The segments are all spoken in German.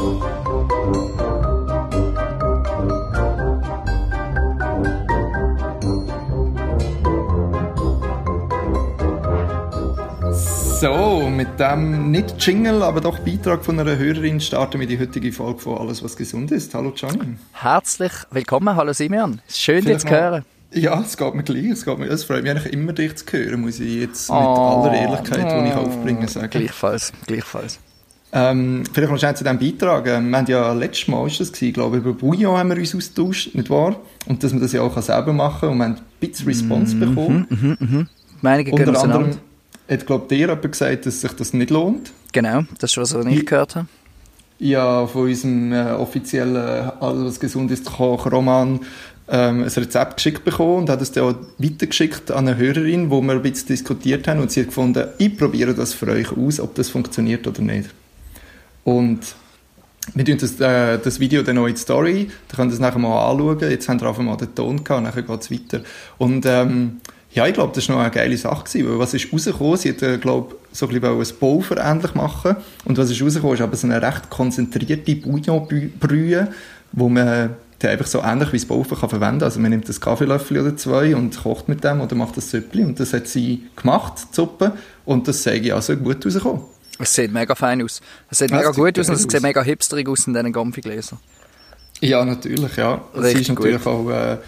So, mit dem nicht Jingle, aber doch Beitrag von einer Hörerin starten wir die heutige Folge von Alles, was gesund ist. Hallo Johnny. Herzlich willkommen, hallo Simeon. Schön, dich zu hören. Ja, es geht mir gleich. Es, geht mir, es freut mich eigentlich immer, dich zu hören, muss ich jetzt mit oh, aller Ehrlichkeit, oh, die ich aufbringen, sagen. Gleichfalls, gleichfalls. Ähm, vielleicht noch schnell zu diesem Beitrag. Ähm, wir haben ja letztes Mal, ist das gewesen, glaube ich, über Bouillon haben wir uns austauscht, nicht wahr? Und dass man das ja auch selber machen kann. Und wir haben ein bisschen Response mm -hmm, bekommen. Mm -hmm, mm -hmm. Meinungen gehen auseinander hat, glaube dir jemand gesagt, dass sich das nicht lohnt. Genau, das ist, was ich nicht gehört habe. Ja, von unserem äh, offiziellen Alles, was gesund ist, Koch Roman ähm, ein Rezept geschickt bekommen und hat es dann auch weitergeschickt an eine Hörerin, wo wir ein bisschen diskutiert haben und sie hat gefunden, ich probiere das für euch aus, ob das funktioniert oder nicht. Und wir tun das, äh, das Video in die Story, da könnt ihr es nachher mal anschauen, jetzt haben wir einfach mal den Ton gehabt, nachher geht es weiter. Und ähm, ja, ich glaube, das war noch eine geile Sache, gewesen, weil was ist rausgekommen? Sie hat, äh, glaube so ein bisschen ein Pulver ähnlich machen und was ist rausgekommen, ist aber so eine recht konzentrierte Bouillonbrühe, wo man die einfach so ähnlich wie das Pulver kann verwenden. Also man nimmt das Kaffeelöffel oder zwei und kocht mit dem oder macht das Süppli und das hat sie gemacht, die Suppe, und das sage ich also gut rausgekommen. Es sieht mega fein aus. Es sieht ja, mega gut aus und es sieht mega hipsterig aus in diesen Gomfigläsern. Ja, natürlich, ja. Richtig sie ist natürlich gut. auch äh,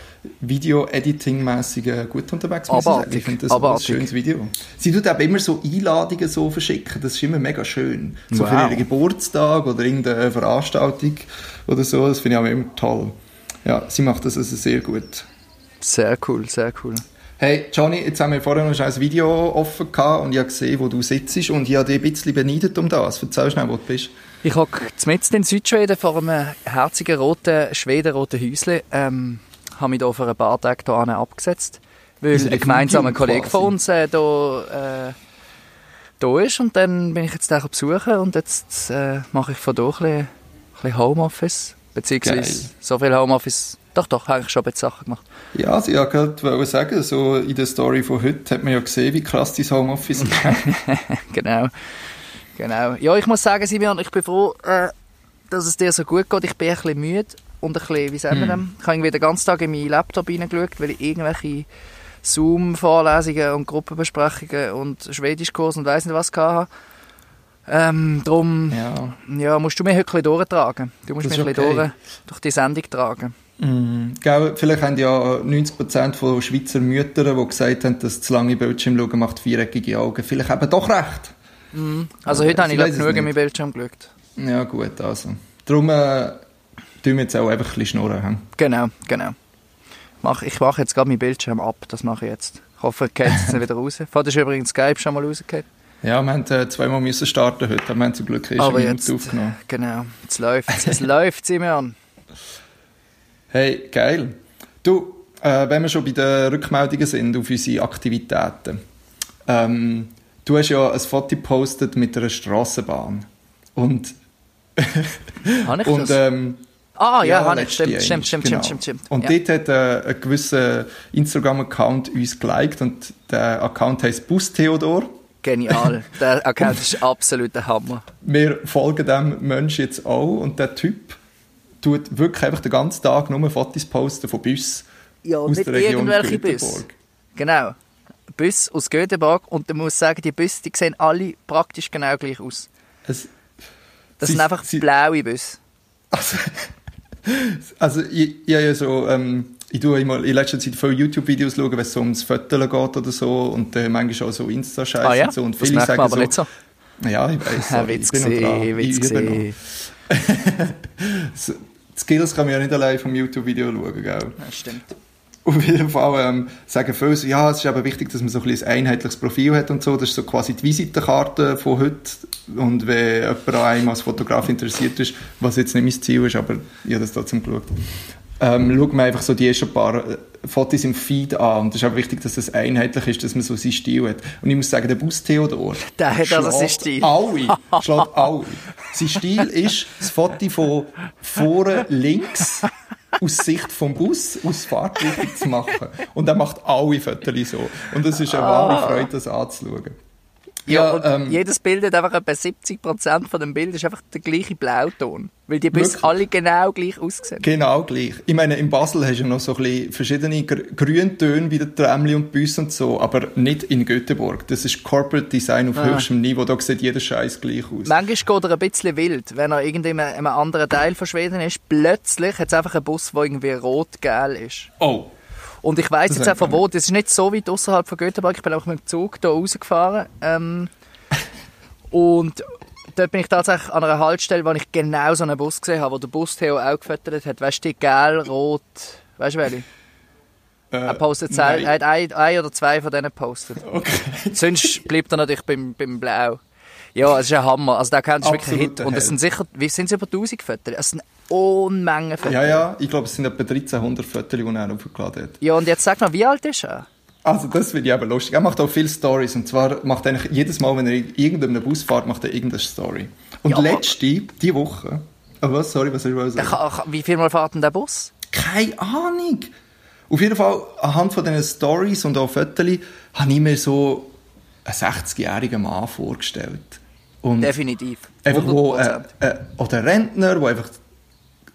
Video-Editing-mässig äh, gut unterwegs. Abartig. Ich finde das Abartig. ein schönes Video. Sie tut auch immer so Einladungen so verschicken, das ist immer mega schön. So wow. für ihren Geburtstag oder irgendeine Veranstaltung oder so, das finde ich auch immer toll. Ja, sie macht das also sehr gut. Sehr cool, sehr cool. Hey, Johnny, jetzt haben wir vorher noch ein Video offen gehabt und ich habe gesehen, wo du sitzt und ich habe dich ein bisschen beneidet um das. Erzähl schnell, wo du bist. Ich hocke mitten in Südschweden vor einem herzigen roten Schwedenroten Häuschen. Ähm, habe mich hier vor ein paar Tagen hier abgesetzt, weil ein gemeinsamer Kollege von uns äh, hier, äh, da ist und dann bin ich jetzt den besuchen und jetzt äh, mache ich von hier ein bisschen, ein bisschen Homeoffice, beziehungsweise Geil. so viel Homeoffice doch, doch, habe ich schon ein Sachen gemacht. Ja, Sie ja gerade sagen, so in der Story von heute hat man ja gesehen, wie krass dein Homeoffice ist. genau. Genau. Ja, ich muss sagen, Simon, ich bin froh, äh, dass es dir so gut geht. Ich bin ein bisschen müde und ein bisschen, wie sagen wir hm. Ich habe irgendwie den ganzen Tag in meinen Laptop reingeschaut, weil ich irgendwelche Zoom-Vorlesungen und Gruppenbesprechungen und Schwedischkurs und weiss nicht was hatte. Ähm, darum ja. Ja, musst du mich heute ein bisschen durchtragen. Du musst mich ein bisschen okay. durch, durch die Sendung tragen. Mm, gell, vielleicht haben ja 90% von Schweizer Müttern, die gesagt haben, dass zu lange Bildschirm schauen macht viereckige Augen. Vielleicht haben doch recht. Mhm. Also heute habe ich glaub, genug in meinem Bildschirm geschaut. Ja gut, also. Darum äh, tun wir jetzt auch einfach ein bisschen schnurren. Genau, genau. Mach, ich mache jetzt gerade meinen Bildschirm ab, das mache ich jetzt. Ich hoffe, geht es nicht wieder raus. Vorher ist übrigens Skype schon mal rausgekommen. Ja, wir haben äh, zweimal müssen starten heute, aber wir haben zum Glück erst jetzt, aufgenommen. Genau, jetzt läuft es. Es läuft, Simeon. Hey, geil. Du, äh, wenn wir schon bei den Rückmeldungen sind auf unsere Aktivitäten. Ähm, du hast ja ein Foto gepostet mit einer Strassenbahn. Und. Habe ich und, das? Ähm, Ah, ja, ja ich. Stimmt, stimmt, stimmt, genau. stimmt, stimmt, Und ja. dort hat äh, ein gewisser Instagram-Account uns geliked und der Account heißt Bus Theodor. Genial. Der Account ist absolut der Hammer. Wir folgen dem Menschen jetzt auch und der Typ tut wirklich einfach den ganzen Tag nur Fotos posten von Bussen ja, aus nicht der Region irgendwelche Busse. Genau. Bus aus Göteborg und man muss sagen, die Busse, die sehen alle praktisch genau gleich aus. Es, das sie, sind einfach sie, blaue Busse. Also, also ich, ich ja so, ähm, ich tue immer in letzter Zeit viele YouTube-Videos schauen, wenn es so ums Fotografieren geht oder so und äh, manchmal auch so Insta-Scheiße ah, ja? und so. Und viele das sagen aber so, nicht so. Ja, ich weiß. Ja, Witz ich bin gesehen, Witz gesehen. Skills kann man ja nicht allein vom YouTube-Video schauen, gell? Das stimmt. Auf jeden Fall ähm, sagen viele ja, es ist aber wichtig, dass man so ein, ein einheitliches Profil hat und so. Das ist so quasi die Visitenkarte von heute. Und wenn jemand an einem als Fotograf interessiert ist, was jetzt nicht mein Ziel ist, aber ich habe das trotzdem geschaut, ähm, schaut man einfach so die ersten paar äh, Fotos im Feed an. Und es ist auch wichtig, dass das einheitlich ist, dass man so seinen Stil hat. Und ich muss sagen, der Bus Theodor der hat also seinen Stil. alle, schlägt alle. Sein Stil ist das Foto von vorne links aus Sicht vom Bus, aus Fahrtrichtung zu machen. Und er macht alle Fotos so. Und es ist eine wahre ah. Freude, das anzuschauen. Ja, Ja, und ähm, jedes Bild hat einfach etwa 70% von dem Bild ist einfach der gleiche Blauton. Weil die Busse Wirklich? alle genau gleich aussehen. Genau gleich. Ich meine, in Basel hast du noch so ein bisschen verschiedene Gr- Grüntöne wie der Tramli und Bus und so, aber nicht in Göteborg. Das ist Corporate Design auf Ah. höchstem Niveau. Da sieht jeder Scheiß gleich aus. Manchmal geht er ein bisschen wild, wenn er irgendwie in einem, in einem anderen Teil von Schweden ist. Plötzlich hat es einfach einen Bus, der irgendwie rot-gel ist. Oh. Und ich Das jetzt auch von einfach wo, das ist nicht so weit außerhalb von Göteborg, ich bin auch mit dem Zug hier rausgefahren. Ähm, und dort bin ich tatsächlich an einer Haltestelle, wo ich genau so einen Bus gesehen habe, wo der Bus Theo auch gefüttert hat. Weißt du, die gel, rot, weißt du welche? Äh, Er postet nein. er hat ein, ein oder zwei von denen gepostet. Okay. Sonst bleibt er natürlich beim, beim Blau. Ja, es ist ein Hammer. Also der Account ist wirklich Hit. Und es sind sicher, wie sind es über 1000 Fotos? Es sind Unmengen Fotos. Ja, ja, ich glaube, es sind etwa 1300 Fotos, die er aufgeladen hat. Ja, und jetzt sag mal, wie alt ist er? Also, das finde ich eben lustig. Er macht auch viele Stories. Und zwar macht er eigentlich jedes Mal, wenn er in irgendeinem Bus fährt, macht er irgendeine Story. Und Ja, letzte, die Woche. Oh, was? Sorry, was soll ich sagen? kann- Wie viel Mal fährt denn der Bus? Keine Ahnung. Auf jeden Fall, anhand von diesen Stories und auch Fotos, habe ich mir so einen 60-jährigen Mann vorgestellt. Und Definitiv. einfach wo, äh, 100%. äh, oder Rentner, der einfach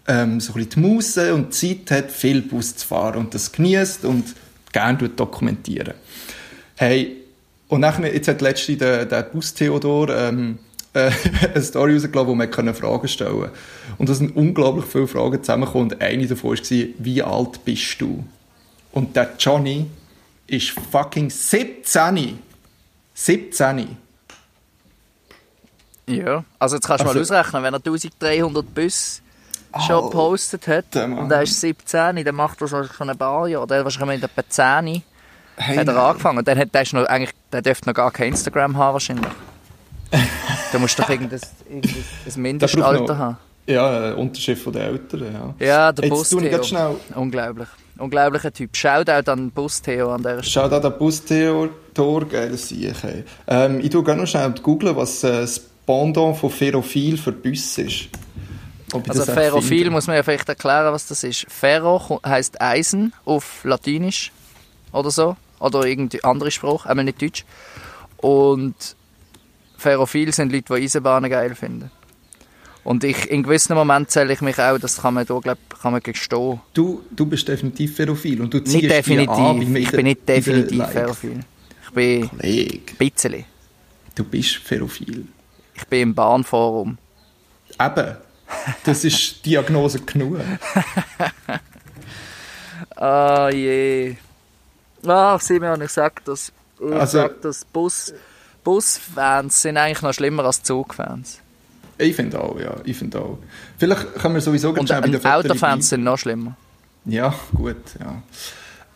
ähm, so ein bisschen die Muße und die Zeit hat, viel Bus zu fahren und das genießt und gerne dokumentieren. Hey, und nachher, jetzt hat letztens der, der Bus Theodor ähm, äh, eine Story rausgelassen, wo man können Fragen stellen konnte. Und da sind unglaublich viele Fragen zusammengekommen und eine davon war, wie alt bist du? Und der Johnny ist fucking 17. 17. Ja. Also jetzt kannst du mal Also- ausrechnen, wenn er 1300 Bus schon Oh, gepostet hat Mann. und er ist 17, dann macht er schon ein paar Jahre. Der hat wahrscheinlich mit etwa 10 Hey, hat er nein. angefangen. Und dann hat der, ist noch, eigentlich, der dürfte noch gar kein Instagram haben wahrscheinlich. Du musst doch irgendein, irgendein Mindestalter haben. Ja, ein Unterschied von den Eltern, ja. Ja, der Jetzt Bus tue ich Theo. ganz schnell, Unglaublich. Unglaublicher Typ. Shoutout an Bus Theo an der Stelle. schau da den Bus Theodor, geil, das sehe ich. hey. Ähm, ich tue gerne noch schnell googeln, was äh, das Pendant von Ferrophil für Bus ist. Also Ferrophil muss man ja vielleicht erklären, was das ist. Ferro heißt Eisen auf Latinisch oder so. Oder irgendwie andere Sprache, einmal nicht Deutsch. Und Ferrophil sind Leute, die Eisenbahnen geil finden. Und ich, in gewissen Momenten zähle ich mich auch, das kann man da, glaub, kann man gestehen. Du, du bist definitiv Ferrophil und du ziehst Nicht definitiv. an, ich bin nicht definitiv. Ferrophil. Ich bin ein bisschen. du bist Ferrophil. Ich bin im Bahnforum. Eben, das ist Diagnose genug. Ah je. Ah, Simeon, ich sag das. Ich Also- sag das. Bus, Busfans sind eigentlich noch schlimmer als Zugfans. Ich finde auch, ja, ich finde auch. Vielleicht können wir sowieso ganz Und schnell bei ähm, Fotos Autofans sind noch schlimmer. Ja, gut, ja.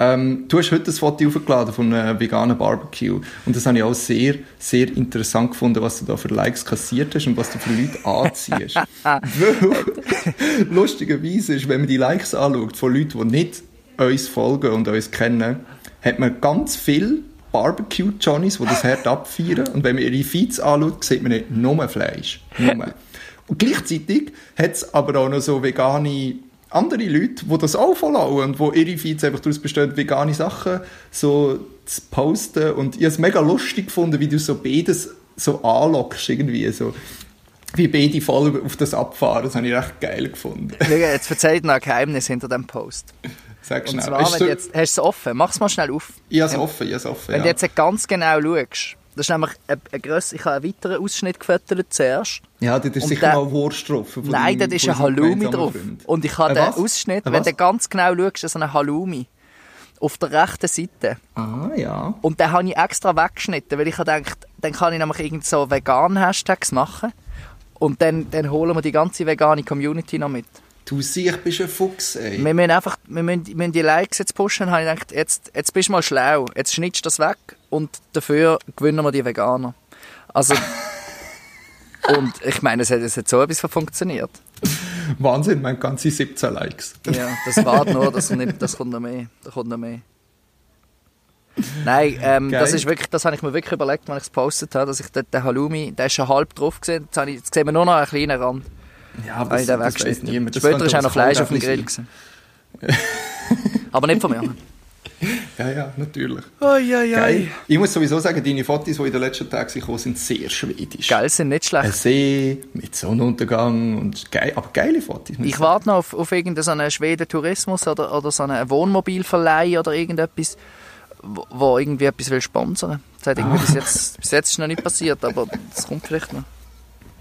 Ähm, du hast heute ein Foto aufgeladen von einem veganen Barbecue und das habe ich auch sehr, sehr interessant gefunden, was du da für Likes kassiert hast und was du für Leute anziehst. Weil, lustigerweise ist, wenn man die Likes anschaut von Leuten, die nicht uns folgen und uns kennen, hat man ganz viele Barbecue-Johnnies, die das hart abfeiern und wenn man ihre Feeds anschaut, sieht man nicht nur Fleisch. Nur. Und gleichzeitig hat es aber auch noch so vegane andere Leute, die das auch folgen und wo ihre Feeds einfach daraus bestehen, vegane Sachen so zu posten. Und ich habe es mega lustig gefunden, wie du so beides so anlockst irgendwie. So. Wie beide voll auf das abfahren, das habe ich recht geil gefunden. Jetzt erzählt noch ein Geheimnis hinter dem Post. Sag Und schnell. zwar, Ist wenn du jetzt, hast du es offen? Mach es mal schnell auf. ich habe es offen, ich habe es offen. Wenn ja. du jetzt ganz genau schaust, das ist nämlich ein, ein grösser, ich habe einen weiteren Ausschnitt gefüttert zuerst. ja, das ist und sicher der- mal Wurst drauf. Nein, dort ist ein Halloumi drauf. Freund. Und ich habe Ein den was? Ausschnitt, wenn du ganz genau schaust, ist ein Halloumi. Auf der rechten Seite. Ah, ja. Und den habe ich extra weggeschnitten, weil ich gedacht, dann kann ich nämlich irgend so vegan Hashtags machen. Und dann, dann holen wir die ganze vegane Community noch mit. Du siehst, bist ein Fuchs, ey. Wir müssen einfach wir müssen, wir müssen die Likes jetzt pushen. Habe ich gedacht, jetzt, jetzt bist du mal schlau. Jetzt schnittst du das weg und dafür gewinnen wir die Veganer. Also... und ich meine, es hat, es hat so etwas funktioniert. Wahnsinn, man ganze 17 Likes. Ja, das war nur, das, nicht, das kommt noch mehr. Da kommt noch mehr. Nein, ähm, das ist wirklich, das habe ich mir wirklich überlegt, als ich es gepostet habe, dass ich dort den Halloumi, der ist schon halb drauf gesehen, jetzt, habe ich, jetzt sehen wir nur noch einen kleinen Rand. Ja, ich den das weiss weggeschnitten. niemand. Das Später ist auch das noch Fleisch auf dem Grill. Aber nicht von mir. Ja, ja, natürlich. Oi, oi, Geil. Ich muss sowieso sagen, deine Fotos, die in den letzten Tagen gekommen sind, sehr schwedisch. Geil, sind nicht Ein schlecht. See mit Sonnenuntergang und geil, aber geile Fotos. Ich warte noch auf, auf irgendeinen Schweden Tourismus oder, oder so einen Wohnmobilverleih oder irgendetwas, wo, wo irgendwie etwas will sponsern. Das hat irgendwie bis jetzt, bis jetzt ist noch nicht passiert, aber das kommt vielleicht noch.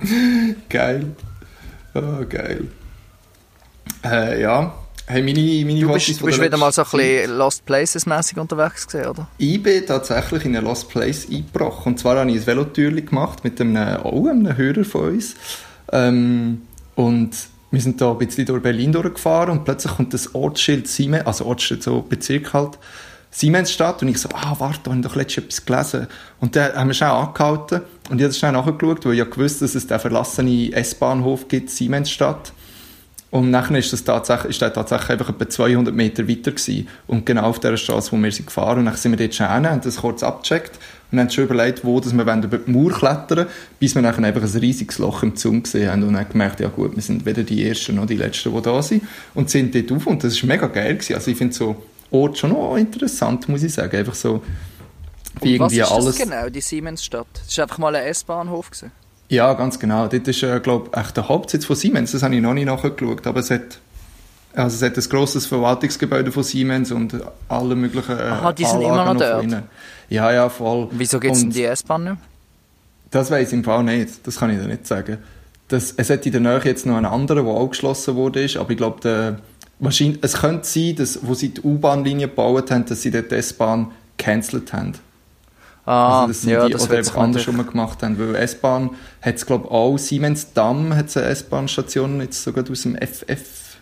Geil. Oh, geil. Äh, ja. Hey, meine, meine Du bist, bist der wieder mal so ein bisschen Lost Places mäßig unterwegs gewesen, oder? Ich bin tatsächlich in ein Lost Place eingebrochen. Und zwar habe ich ein Velotürli gemacht mit einem, auch einem Hörer von uns. Ähm, und wir sind da ein bisschen durch Berlin durchgefahren und plötzlich kommt das Ortsschild Siemens, also Ortsschild, so Bezirk halt, Siemensstadt. Und ich so, ah, warte, da habe ich doch letztens etwas gelesen. Und dann haben wir schnell angehalten und ich habe schnell nachgeschaut, weil ich ja gewusst dass es den verlassenen S-Bahnhof gibt, Siemensstadt. Und nachher ist das tatsächlich, ist der tatsächlich einfach etwa 200 Meter weiter gewesen. Und genau auf der Straße, wo wir sind gefahren. Und dann sind wir dort schon hin, haben das kurz abgecheckt und haben schon überlegt, wo dass wir über die Mauer klettern bis wir nachher einfach ein riesiges Loch im Zaun gesehen haben und dann gemerkt, ja gut, wir sind weder die Ersten noch die Letzten, die da sind. Und sind dort auf und das ist mega geil gewesen. Also ich finde so Ort schon noch interessant, muss ich sagen. Einfach so, wie Und was irgendwie ist alles... das genau, die Siemensstadt? Das war einfach mal ein S-Bahnhof. Ja, ganz genau. Dort ist, äh, glaube ich, echt der Hauptsitz von Siemens. Das habe ich noch nicht nachgeschaut. Aber es hat, also es hat ein grosses Verwaltungsgebäude von Siemens und alle möglichen äh, Aha, die sind immer Anlagen noch dort? Ja, ja, voll. Wieso gibt es denn die S-Bahn nicht? Das weiß ich im Fall nicht. Das kann ich dir nicht sagen. Das, es hat in der Nähe jetzt noch einen anderen, der auch geschlossen wurde. Ist, aber ich glaube, der, wahrscheinlich, es könnte sein, dass, wo sie die U-Bahn-Linie gebaut haben, dass sie dort die S-Bahn gecancelt haben. Ah, also das sind ja, die, das oder einfach andersrum gemacht haben, weil S-Bahn hat es glaube auch, Siemens Damm hat eine S-Bahn-Station, jetzt sogar aus dem FF.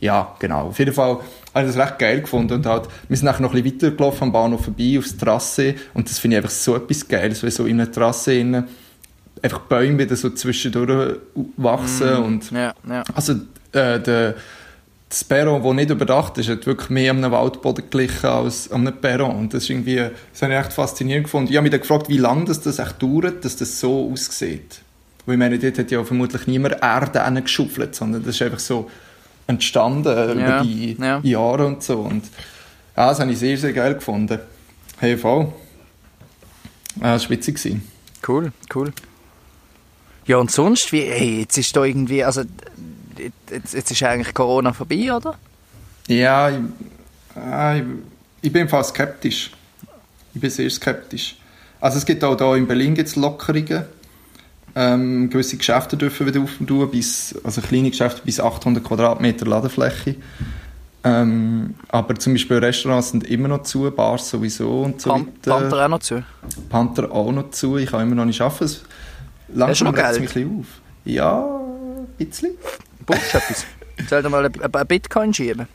Ja, genau. Auf jeden Fall habe ich das recht geil gefunden und halt, wir sind nachher noch ein bisschen weitergelaufen am Bahnhof vorbei, aufs Trasse und das finde ich einfach so etwas Geiles, weil so in einer Trasse innen einfach Bäume wieder so zwischendurch wachsen und Ja, ja. also äh, der, das Perron, das nicht überdacht ist, hat wirklich mehr an einem Waldboden geglichen als an einem Perron. Und das, ist irgendwie, das habe ich echt faszinierend gefunden. Ich habe mich dann gefragt, wie lange das, das echt dauert, dass das so aussieht. Weil ich meine, dort hat ja vermutlich niemand Erde geschuffelt, sondern das ist einfach so entstanden äh, über Ja, die ja. Jahre und so. Und ja, das habe ich sehr, sehr geil gefunden. Hey, voll. Ja, das war witzig. gewesen. Cool, cool. Ja, und sonst, wie, hey, jetzt ist da irgendwie, also, jetzt, jetzt ist eigentlich Corona vorbei, oder? Ja, ich, äh, ich, ich bin fast skeptisch. Ich bin sehr skeptisch. Also es gibt auch hier in Berlin gibt's Lockerungen. Ähm, gewisse Geschäfte dürfen wieder auftun, bis, also kleine Geschäfte bis 800 Quadratmeter Ladefläche. Ähm, aber zum Beispiel Restaurants sind immer noch zu, Bars sowieso und so Pan weiter. Panther auch noch zu. Panther auch noch zu. Ich kann immer noch nicht arbeiten. Es- Langsam regt es mich ein bisschen auf. Ja, ein bisschen. Brauchst du etwas? Soll dir mal ein ein Bitcoin schieben?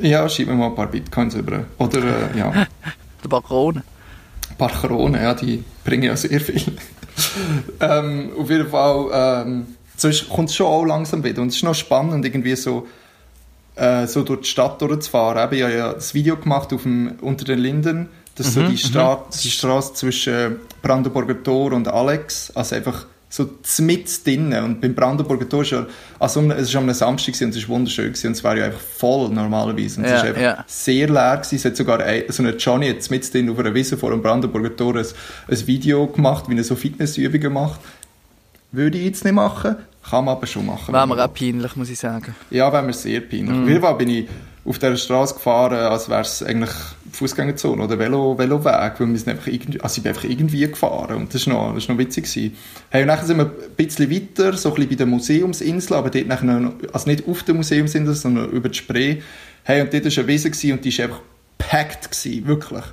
Ja, schieb mir mal ein paar Bitcoins über. Oder, äh, ja. Der Bakrone. Ein paar Kronen, ja, die bringen ja sehr viel. ähm, auf jeden Fall, ähm, sonst kommt es schon auch langsam wieder. Und es ist noch spannend, irgendwie so, äh, so durch die Stadt durchzufahren. Eben, Ich habe ja das Video gemacht auf dem, unter den Linden. Das ist so die, Stra die Straße zwischen Brandenburger Tor und Alex. Also einfach so mit drinnen. Und beim Brandenburger Tor ist ja, also es war am Samstag und es war wunderschön gewesen und es war ja einfach voll normalerweise. Und es ist einfach ja. sehr leer gewesen. Es hat sogar ein, so eine Johnny jetzt mit drin auf einer Wiese vor dem Brandenburger Tor ein, ein Video gemacht, wie er so Fitnessübungen macht. Würde ich jetzt nicht machen, kann man aber schon machen. Wäre mir auch peinlich, muss ich sagen. ja, wäre mir sehr peinlich. Auf jeden Fall bin ich auf dieser Straße gefahren, als wäre es eigentlich Fußgängerzone oder Velo, Veloweg, weil wir sind einfach irgendwie, also ich bin einfach irgendwie gefahren und das war noch, das ist noch witzig. Gewesen. Hey, und dann sind wir ein bisschen weiter, so ein bisschen bei der Museumsinsel, aber dort nachher also nicht auf der Museumsinsel, sondern über die Spree. Hey, und dort war eine Wiese gewesen und die war einfach packed, gewesen, wirklich.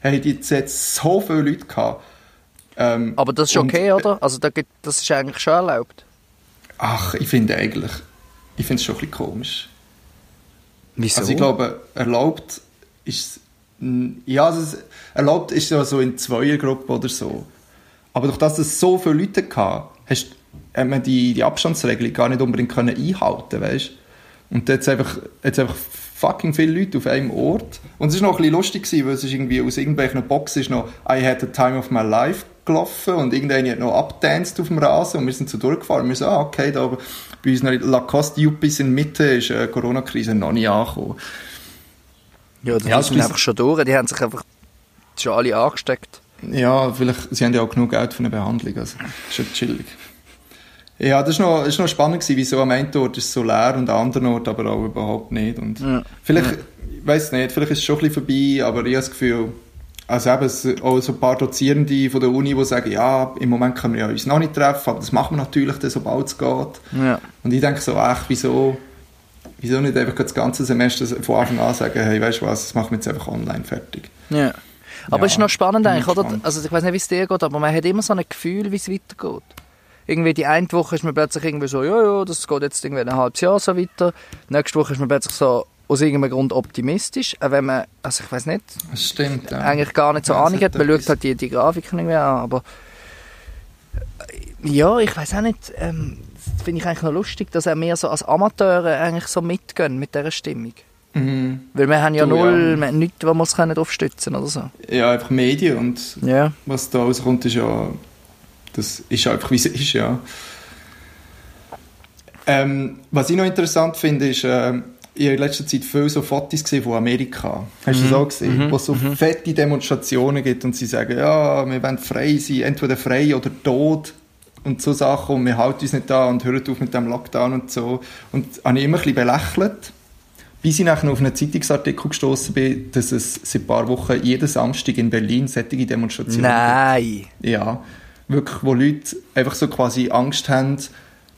Hey, die hat so viele Leute gehabt. Ähm, Aber das ist und- okay, oder? Also das ist eigentlich schon erlaubt. Ach, ich finde eigentlich, ich finde es schon ein bisschen komisch. Wieso? Also ich glaube, erlaubt ist ja, also erlaubt ist ja so in Zweiergruppen oder so. Aber durch das es so viele Leute hatte, hast, hat man die, die Abstandsregelung gar nicht unbedingt können einhalten, weißt? Und jetzt einfach, jetzt einfach fucking viele Leute auf einem Ort. Und es ist noch ein bisschen lustig weil es ist irgendwie aus irgendwelchen Boxen ist noch I had the time of my life gelaufen und irgendeiner hat noch abgedanced auf dem Rasen und wir sind so durchgefahren. Und wir so, ah, okay, da oben bei unseren Lacoste Yuppies in der Mitte ist äh, Corona-Krise noch nicht angekommen. Ja, die Ja, es- einfach schon durch. Die haben sich einfach schon alle angesteckt. Ja, vielleicht, sie haben ja auch genug Geld für eine Behandlung, also ist schon chillig. Ja, das war noch, das ist noch spannend, gewesen, wieso am einen Ort ist es so leer und am anderen Ort aber auch überhaupt nicht. Und Ja. vielleicht, ich weiß nicht, vielleicht ist es schon ein bisschen vorbei, aber ich habe das Gefühl, also eben, es auch so ein paar Dozierende von der Uni, die sagen, ja, im Moment können wir ja uns noch nicht treffen, aber das machen wir natürlich dann, sobald es geht. Ja. Und ich denke so, ach, wieso, wieso nicht einfach das ganze Semester von Anfang an sagen, hey, weißt du was, das machen wir jetzt einfach online fertig. ja. Aber Ja, es ist noch spannend eigentlich, oder? Also ich weiß nicht, wie es dir geht, aber man hat immer so ein Gefühl, wie es weitergeht. Irgendwie die eine Woche ist man plötzlich irgendwie so, ja, ja, das geht jetzt irgendwie ein halbes Jahr so weiter. Nächste Woche ist man plötzlich so aus irgendeinem Grund optimistisch, auch wenn man, also ich weiß nicht, Das stimmt, ja. eigentlich gar nicht so Ja, Ahnung hat. Man schaut halt die, die Grafiken irgendwie an, aber äh, ja, ich weiß auch nicht, ähm, das finde ich eigentlich noch lustig, dass auch wir so als Amateure eigentlich so mitgehen mit dieser Stimmung. Mhm. Weil wir haben ja Du, ja. null, wir haben nichts, wo wir können drauf stützen oder so. Ja, einfach Medien und Ja. was da rauskommt, ist ja, das ist einfach, wie es ist, ja. Ähm, was ich noch interessant finde, ist, ähm, ich habe in letzter Zeit viele so Fotos gesehen von Amerika. Hast du das auch gesehen? Wo es so fette Demonstrationen gibt und sie sagen, ja, wir wollen frei sein, entweder frei oder tot und so Sachen und wir halten uns nicht an und hören auf mit dem Lockdown und so. Und habe ich immer ein bisschen belächelt, bis ich nachher auf einen Zeitungsartikel gestoßen bin, dass es seit ein paar Wochen jeden Samstag in Berlin solche Demonstrationen Nein. ja, wirklich, wo Leute einfach so quasi Angst haben,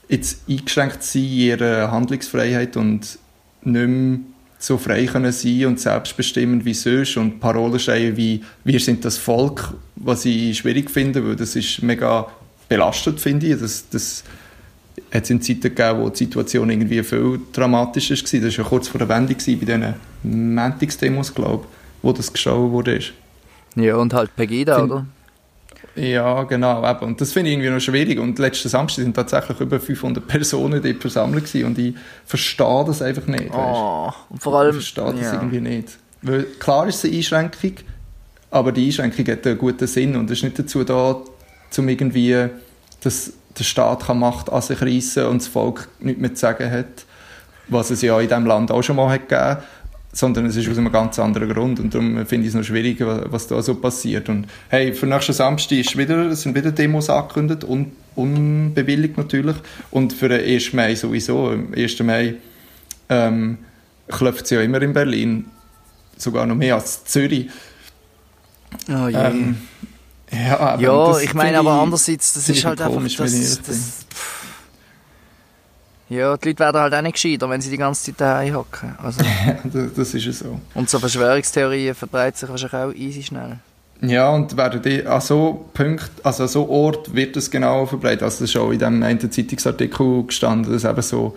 jetzt eingeschränkt zu sein in ihrer Handlungsfreiheit und nicht mehr so frei können sein und selbstbestimmen wie sonst und Parolen schreien wie «Wir sind das Volk», was ich schwierig finde, weil das ist mega belastend, finde ich. Das, das hat es in Zeiten gegeben, wo die Situation irgendwie viel dramatischer war. Das war ja kurz vor der Wende bei diesen Montagsdemos, glaube ich, wo das geschaut wurde. Ja, und halt Pegida, Find- oder? Ja, genau. Eben. Und das finde ich irgendwie noch schwierig. Und letzten Samstag sind tatsächlich über 500 Personen dort versammelt gewesen. Und ich verstehe das einfach nicht. Oh, und vor Ich allem... verstehe das ja. irgendwie nicht. Weil, klar ist es eine Einschränkung, aber die Einschränkung hat einen guten Sinn und ist nicht dazu da, um irgendwie, dass der Staat kann Macht an sich reissen und das Volk nichts mehr zu sagen hat, was es ja in diesem Land auch schon mal hat gegeben sondern es ist aus einem ganz anderen Grund und darum finde ich es noch schwierig, wa- was da so passiert. Und hey, für nächsten Samstag ist wieder, sind wieder Demos angekündigt, un, unbewilligt natürlich, und für den 1. Mai sowieso. Am 1. Mai ähm, klopft es ja immer in Berlin, sogar noch mehr als Zürich. Oh je. Ähm, ja, aber ja, ich meine, aber andererseits, das ist halt einfach... das. Ja, die Leute werden halt auch nicht gescheiter, wenn sie die ganze Zeit daheim hocken. Also, das, das ist ja so. und so Verschwörungstheorien verbreiten sich wahrscheinlich auch easy schnell. Ja, und werden die, an so Punkt, also an so Ort wird es genau verbreitet. Also das ist auch in dem einen Zeitungsartikel gestanden, dass eben so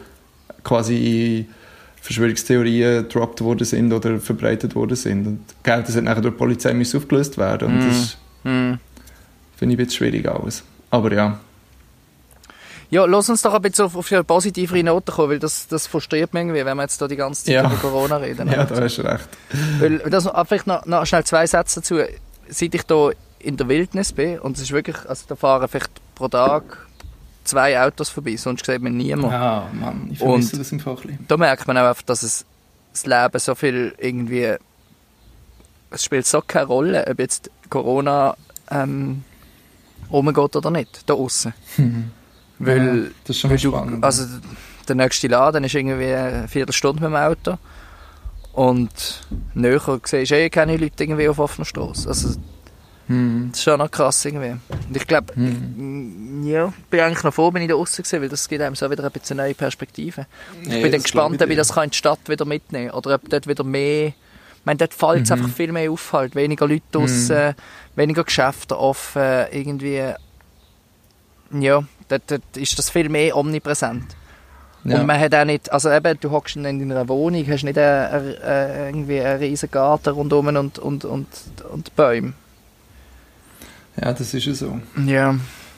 quasi Verschwörungstheorien gedroppt worden sind oder verbreitet worden sind. Und gell, das hat nachher durch die Polizei aufgelöst werden. Und das Hm. finde ich ein bisschen schwierig alles. Aber ja. Ja, lass uns doch ein bisschen auf, auf eine positivere Note kommen, weil das, das frustriert mich irgendwie, wenn wir jetzt da die ganze Zeit Ja. über Corona reden. Ja, da hast du recht. Weil das, ah, vielleicht noch, noch schnell zwei Sätze dazu. Seit ich da in der Wildnis bin, und es ist wirklich, also da fahren vielleicht pro Tag zwei Autos vorbei, sonst sieht man niemanden. Ah, Mann, ich vermisse das Fall ein bisschen. Da merkt man auch einfach, dass es, das Leben so viel irgendwie, es spielt so keine Rolle, ob jetzt Corona ähm, rumgeht oder nicht, da außen. Weil, Ja, das ist schon weil spannend. also der nächste Laden ist irgendwie eine Viertelstunde mit dem Auto und näher siehst du eh keine Leute irgendwie auf offener Straße. Also Hm. das ist schon noch krass irgendwie. Und ich glaube, Hm. ja, bin eigentlich noch froh, bin ich da außen gewesen, weil das gibt einem so wieder ein bisschen neue Perspektive. Ich Ja, bin dann gespannt, glaube ob ich das kann in die Stadt wieder mitnehmen kann. Oder ob dort wieder mehr. Ich meine, dort fällt es Mhm. einfach viel mehr auf. Halt. Weniger Leute draussen, weniger Geschäfte offen. Irgendwie. Ja, dort, dort ist das viel mehr omnipräsent. Ja. Und man hat auch nicht. Also eben, du hockst in deiner Wohnung, hast nicht einen, einen, einen, irgendwie einen riesen Garten rundum und, und, und, und Bäume. ja, das ist ja so. Ja,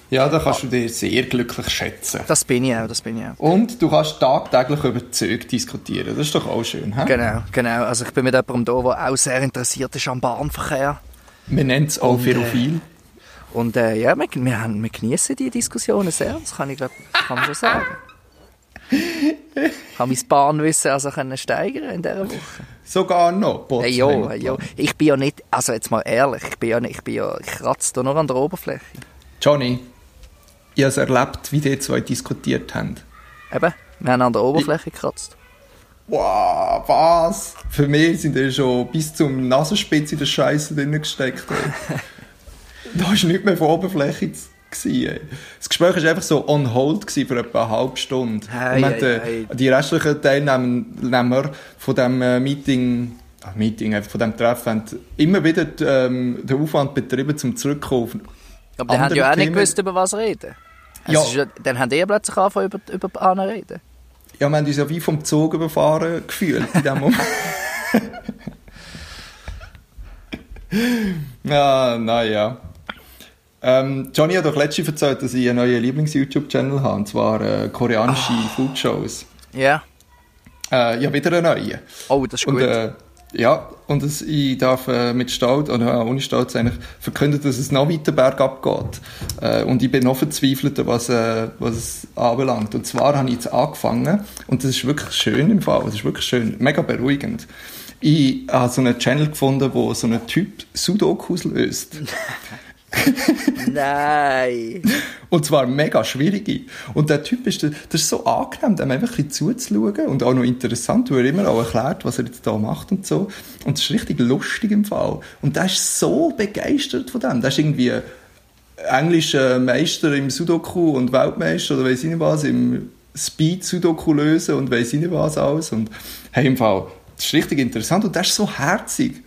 Ja, da kannst du dir sehr glücklich schätzen. das bin ich auch, das bin ich auch. Und du kannst tagtäglich über Züge diskutieren. Das ist doch auch schön. He? Genau, genau. Also ich bin mit jemandem da, der auch sehr interessiert ist am Bahnverkehr. Wir nennen es auch Und, äh, Ferrophil. Und äh, ja, wir, wir, haben, wir genießen die Diskussionen sehr, das kann ich glaub, kann man schon sagen. Ich habe mein Bahnwissen also können steigern in dieser Woche. Sogar noch, Hey, jo, hey, jo. Ich bin ja nicht, also jetzt mal ehrlich, ich bin ja nicht, ich bin ja, ich kratze nur an der Oberfläche. Johnny, ich habe es erlebt, wie die zwei diskutiert haben. Eben, wir haben an der Oberfläche gekratzt. Wow, was? Für mich sind die schon bis zum Nasenspitze in der Scheiße drin gesteckt. da war nichts mehr von Oberfläche zu- gewesen, ey. Das Gespräch war einfach so on hold für etwa eine halbe Stunde. Hey, Und hey, hey. Die restlichen Teilnehmer von diesem äh, Meeting, ah, Meeting, von diesem Treffen, haben immer wieder ähm, den Aufwand betrieben, zum Zurückkommen. Aber die haben Andere ja auch nicht Themen- gewusst, über was reden. Ja. Ist dann haben die plötzlich angefangen, über, über Bahnen reden. Ja, wir haben uns ja wie vom Zug überfahren gefühlt in dem Moment. ja, naja. Ähm, Johnny hat doch letztens erzählt, dass ich einen neuen Lieblings-YouTube-Channel habe, und zwar äh, koreanische Food-Shows. Ja. Äh, ja, wieder einen neuen. Oh, das ist Und, gut. äh, ja, und es, ich darf äh, mit Stolz, oder ja, ohne Stolz eigentlich, verkünden, dass es noch weiter bergab geht. Äh, und ich bin noch verzweifelter, was, äh, was es anbelangt. Und zwar habe ich jetzt angefangen, und das ist wirklich schön im Fall, das ist wirklich schön, mega beruhigend. Ich habe so einen Channel gefunden, wo so ein Typ Sudokus löst. Nein. Und zwar mega schwierige. Und der Typ ist, das ist so angenehm, dem einfach ein bisschen zuzuschauen und auch noch interessant, weil er immer auch erklärt, was er jetzt da macht und so. Und das ist richtig lustig im Fall. Und der ist so begeistert von dem. Der ist irgendwie englischer Meister im Sudoku und Weltmeister oder weiss ich nicht was, im Speed Sudoku lösen und weiss ich nicht was alles. Und hey, im Fall, das ist richtig interessant und der ist so herzig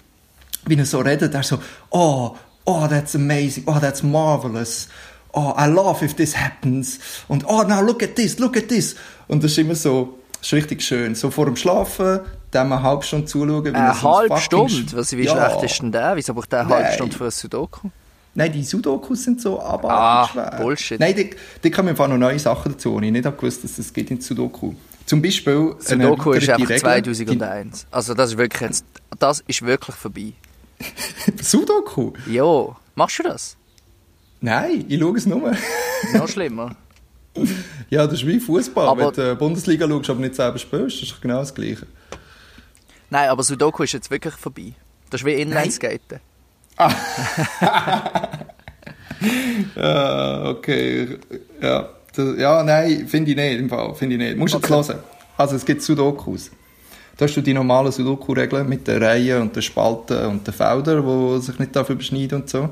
wie er so redet, er so, oh, oh, that's amazing, oh, that's marvelous, oh, I love if this happens, und oh, now look at this, look at this. Und das ist immer so, das ist richtig schön. So vor dem Schlafen, dann eine halbe Stunde zuschauen. wie er Eine halbe Stunde? Was, wie Ja. schlecht ist denn der? Wieso braucht der eine halbe. Stunde für ein Sudoku? Nein, die Sudokus sind so Ah, abartig schwer. Bullshit. Nein, die, die kommen einfach noch neue Sachen dazu, die ich nicht gewusst, dass es gibt in Sudoku. Zum Beispiel... eine Sudoku ist einfach Regel. 2001. Also das ist wirklich jetzt, das ist wirklich vorbei. Sudoku? Jo, machst du das? Nein, ich schaue es nur. Noch schlimmer. ja, das ist wie Fußball. Wenn du die Bundesliga schaust, aber nicht selber spielst, das ist genau das Gleiche. Nein, aber Sudoku ist jetzt wirklich vorbei. Das ist wie Inlineskaten. Ja, okay. Ja, das, ja nein, finde ich nicht im Fall. Finde ich nicht. Musst du jetzt hören. Also es gibt Sudokus. Da hast du die normalen Sudoku-Regeln mit den Reihen und den Spalten und den Feldern, die sich nicht dafür überschneiden und so.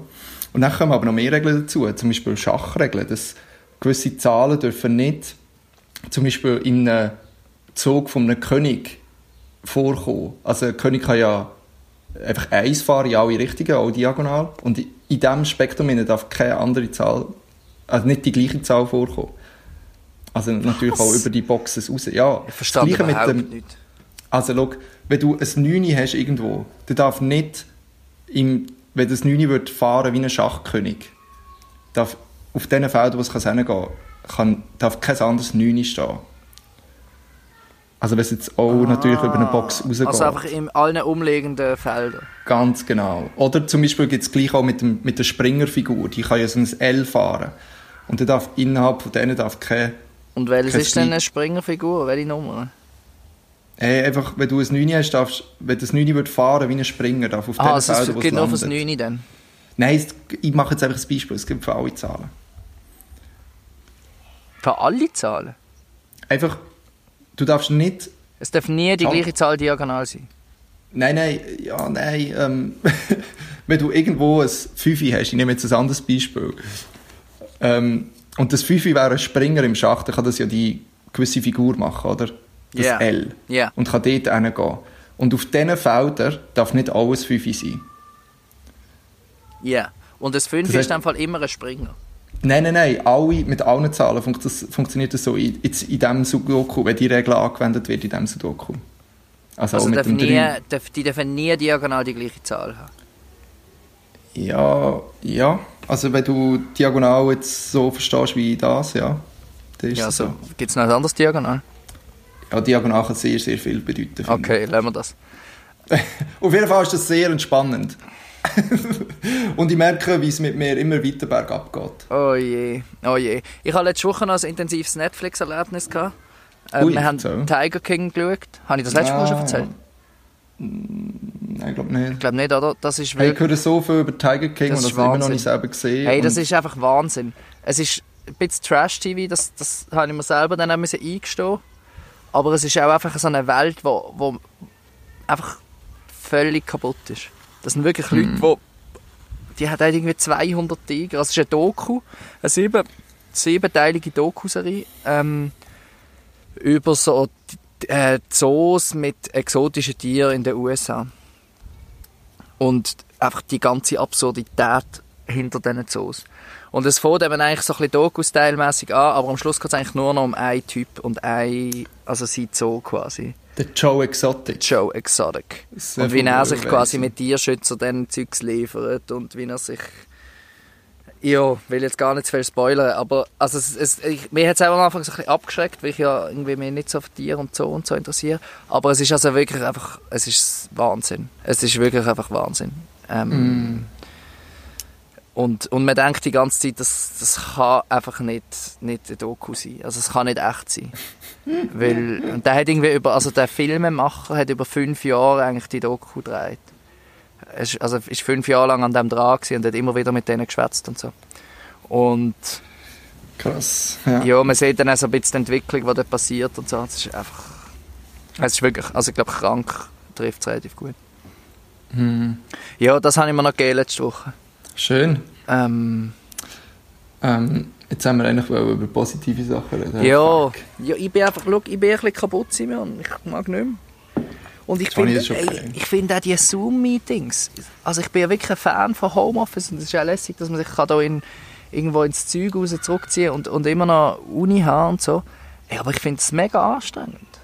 Und dann kommen aber noch mehr Regeln dazu. Zum Beispiel Schachregeln. Dass gewisse Zahlen dürfen nicht zum Beispiel in einem Zug von einem König vorkommen. Also ein König kann ja einfach eins fahren in alle Richtungen, auch diagonal. Und in diesem Spektrum darf keine andere Zahl, also nicht die gleiche Zahl vorkommen. Also natürlich Was? auch über die Boxes raus. Ja, Ich verstehe das Gleiche überhaupt nicht. Also schau, wenn du ein 9 hast irgendwo, dann darf nicht, im, wenn das 9 wird fahren wie ein Schachkönig, darf auf diesen Feldern, wo es hingehen kann, kann, darf kein anderes 9 stehen. Also wenn es jetzt auch natürlich über eine Box rausgeht. Also einfach in allen umliegenden Feldern. Ganz genau. Oder zum Beispiel gibt es gleich auch mit, dem, mit der Springerfigur, die kann ja so ein L fahren. Und dann darf innerhalb von denen darf kein... Und welches ist denn eine Springerfigur? Welche Nummer? Hey, einfach, wenn du ein 9 hast, darfst, wenn das 9 wird fahren wie ein Springer, darf auf Ah, also es gibt nur fürs landet. 9 dann. Nein, es, ich mache jetzt einfach ein Beispiel, es gibt für alle Zahlen. Für alle Zahlen. Einfach, du darfst nicht... Es darf nie die gleiche Zahl diagonal sein. Nein, nein, ja, nein, ähm, wenn du irgendwo ein 5 hast, ich nehme jetzt ein anderes Beispiel, ähm, und das 5 wäre ein Springer im Schach, dann kann das ja die gewisse Figur machen, oder? Das Ja. L. Ja. Und kann dort hingehen. Und auf diesen Feldern darf nicht alles 5 sein. Ja. Und das 5 Das ist dem Fall immer ein Springer. Nein, nein, nein, alle, mit allen Zahlen funkt das, funktioniert das so in, jetzt in diesem Sudoku, wenn die Regel angewendet wird in diesem Sudoku. Also, Also auch mit darf dem nie, 3. darf, die dürfen nie diagonal die gleiche Zahl haben. Ja, ja. Also wenn du diagonal jetzt so verstehst wie das, ja. Dann ist Ja, also, gibt es noch ein anderes Diagonal? Ja, diagonal kann sehr, sehr viel bedeuten. finde Okay, lassen wir das. ich. Auf jeden Fall ist das sehr entspannend. Und ich merke, wie es mit mir immer weiter bergab geht. Oh je, oh je. Ich hatte letzte Woche noch ein intensives Netflix-Erlebnis. Äh, Ui, wir haben erzähl. Tiger King geschaut. Habe ich das letzte Mal schon Ah. erzählt? Nein, ich glaube nicht. Ich glaube nicht, oder? Das ist Hey, ich höre so viel über Tiger King Das und das immer noch nicht selber gesehen. Hey, das ist einfach Wahnsinn. Es ist ein bisschen Trash-TV, das, das habe ich mir selber dann auch eingestehen Aber es ist auch einfach so eine Welt, wo, wo einfach völlig kaputt ist. Das sind wirklich Leute, die die hat irgendwie 200 Tiger. Also es ist eine Doku, eine sieben, siebenteilige Doku-Serie ähm, über so äh, Zoos mit exotischen Tieren in den USA. Und einfach die ganze Absurdität hinter diesen Zoos. Und es fängt eben eigentlich so ein bisschen Doku-Style-mässig an, aber am Schluss geht es eigentlich nur noch um einen Typ und ein, also sein Zoo quasi. Der Joe Exotic. Joe Exotic. Sehr Und wie er sich quasi mit Tierschützern dann Zeugs liefert und wie er sich... Ja, will jetzt gar nicht zu viel spoilern, aber also es, es, ich, mir hat es am Anfang so ein bisschen abgeschreckt, weil ich ja irgendwie mich nicht so für Tiere und so und so interessiere. Aber es ist also wirklich einfach, es ist Wahnsinn. Es ist wirklich einfach Wahnsinn. Ähm, Mm. Und, und man denkt die ganze Zeit, das, das kann einfach nicht, nicht ein Doku sein. Also es kann nicht echt sein. Weil, und der hat irgendwie über, also der Filmemacher hat über fünf Jahre eigentlich die Doku gedreht. Er ist, also ist fünf Jahre lang an dem dran und hat immer wieder mit denen geschwätzt und so. Und Krass. Ja. ja, man sieht dann auch so ein bisschen die Entwicklung, die dort passiert und so. Es ist einfach, es ist wirklich, also ich glaube krank trifft es relativ gut. Hm. Ja, das habe ich mir noch gegeben letzte Woche. Schön. Ähm, Ähm, jetzt haben wir eigentlich über positive Sachen reden. Ja, ja ich bin einfach, schau, ich bin ein bisschen kaputt, Simon. Ich mag nicht mehr. Und ich finde, okay. ich finde auch die Zoom-Meetings, also ich bin ja wirklich ein Fan von Homeoffice und es ist auch lässig, dass man sich da in, irgendwo ins Zeug raus zurückziehen und, und immer noch Uni haben und so. Ey, aber ich finde es mega anstrengend.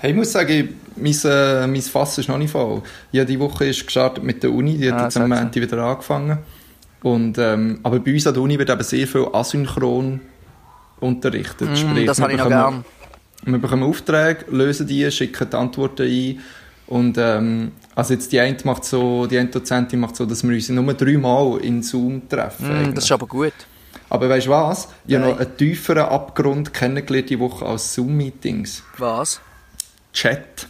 Hey, ich muss sagen, mein, äh, mein Fass ist noch nicht voll. Ja, die Woche ist gestartet mit der Uni, die hat Ah, jetzt am. Montag wieder angefangen. Und, ähm, aber bei uns an der Uni wird eben sehr viel asynchron unterrichtet. Mm, Sprich, das wir habe ich noch gern. Wir bekommen Aufträge, lösen die, schicken die Antworten ein. Und ähm, also jetzt die eine, macht so, die eine Dozentin macht so, dass wir uns nur dreimal in Zoom treffen. Mm, eigentlich. das ist aber gut. aber weißt du was? Ich habe Nein. noch einen tieferen Abgrund kennengelernt die Woche als Zoom-Meetings. Was? Chat.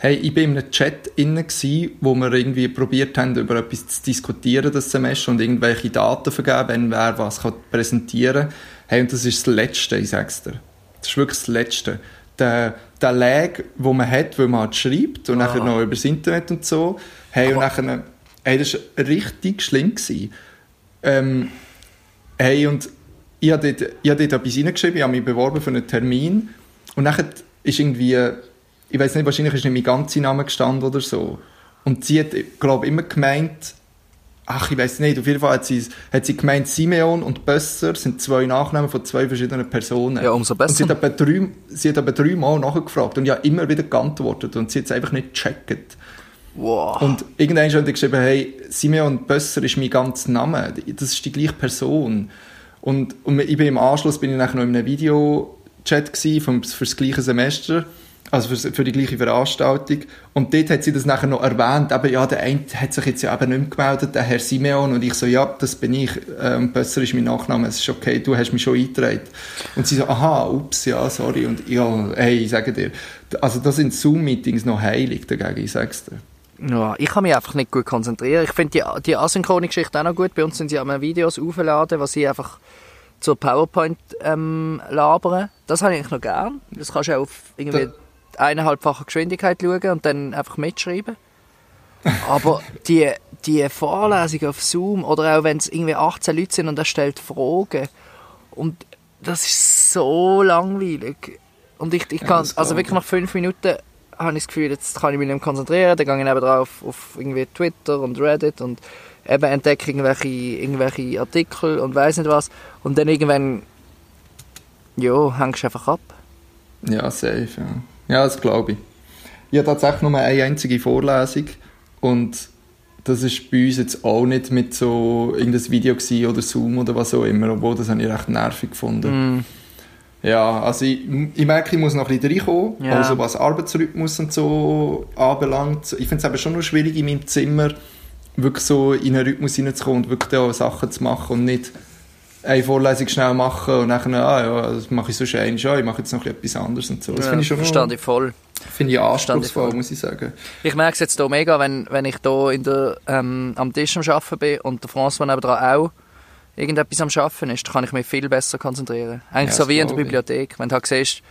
Hey, ich war in einem Chat inne, gsi, wo wir irgendwie probiert haben, über etwas zu diskutieren das Semester und irgendwelche Daten vergeben, wenn wer was kann präsentieren kann. Hey, und das ist das Letzte, ich sag's dir. Das ist wirklich das Letzte. Der, der Lag, den man hat, weil man halt schreibt und Ah. nachher noch übers Internet und so. Hey, und nachher, hey, das war richtig schlimm. Gewesen. Ähm, hey, und ich habe dort, ich habe dort etwas reingeschrieben, ich habe mich beworben für einen Termin und nachher ist irgendwie, ich weiß nicht, wahrscheinlich ist nicht mein ganzer Name gestanden oder so. Und sie hat, glaube ich, immer gemeint, ach, ich weiß nicht, auf jeden Fall hat sie, hat sie gemeint, Simeon und Bösser sind zwei Nachnamen von zwei verschiedenen Personen. Ja, umso Und sie besser. hat etwa drei, sie hat dreimal nachgefragt und habe immer wieder geantwortet und sie hat es einfach nicht gecheckt. Wow. Und irgendwann hat er geschrieben, hey, Simeon Bösser ist mein ganzer Name. Das ist die gleiche Person. Und, und ich bin im Anschluss bin ich nachher noch in einem Videochat gsi vom, für das gleiche Semester, also für, für die gleiche Veranstaltung. Und dort hat sie das nachher noch erwähnt, eben, ja, der eine hat sich jetzt ja eben nicht mehr gemeldet, der Herr Simeon. Und ich so, ja, das bin ich. Ähm, Bösser ist mein Nachname, es ist okay, du hast mich schon eingetragen. Und sie so, aha, ups, ja, sorry. Und ja, hey, ich sage dir, also das sind Zoom-Meetings noch heilig dagegen, ich sag's dir. Ja, ich kann mich einfach nicht gut konzentrieren. Ich finde die, die asynchrone Geschichte auch noch gut. Bei uns sind sie immer Videos aufladen, was sie einfach zur PowerPoint ähm, labern. Das habe ich eigentlich noch gern. Das kannst du auch auf irgendwie eineinhalbfache Geschwindigkeit schauen und dann einfach mitschreiben. Aber die, die Vorlesung auf Zoom oder auch wenn es irgendwie 18 Leute sind und er stellt Fragen und das ist so langweilig. Und ich, ich kann, also wirklich ich. nach fünf Minuten habe ich das Gefühl, jetzt kann ich mich nicht mehr konzentrieren. Dann gehe ich eben drauf auf irgendwie Twitter und Reddit und eben entdecke irgendwelche, irgendwelche Artikel und weiß nicht was. Und dann irgendwann, ja, hängst du einfach ab. Ja, safe, ja. Ja, das glaube ich. Ich habe tatsächlich nur eine einzige Vorlesung und das ist bei uns jetzt auch nicht mit so irgendein Video oder Zoom oder was auch immer, obwohl das habe ich recht nervig gefunden. Mm, Ja, also ich, ich merke, ich muss noch ein bisschen reinkommen, Ja. also was Arbeitsrhythmus und so anbelangt. Ich finde es aber schon noch schwierig in meinem Zimmer wirklich so in einen Rhythmus hineinzukommen und wirklich auch Sachen zu machen und nicht eine Vorlesung schnell machen und dann, ah ja, das mache ich so schön schon, ich mache jetzt noch etwas anderes und so. Das Ja, finde ich schon verstehe ich voll. finde ich anspruchsvoll, voll. muss ich sagen. Ich merke es jetzt hier mega, wenn, wenn ich hier in der, ähm, am Tisch am Arbeiten bin und der François nebenan auch irgendetwas am Arbeiten ist, dann kann ich mich viel besser konzentrieren. Eigentlich Ja, so wie in der. Bibliothek. Wenn du halt siehst,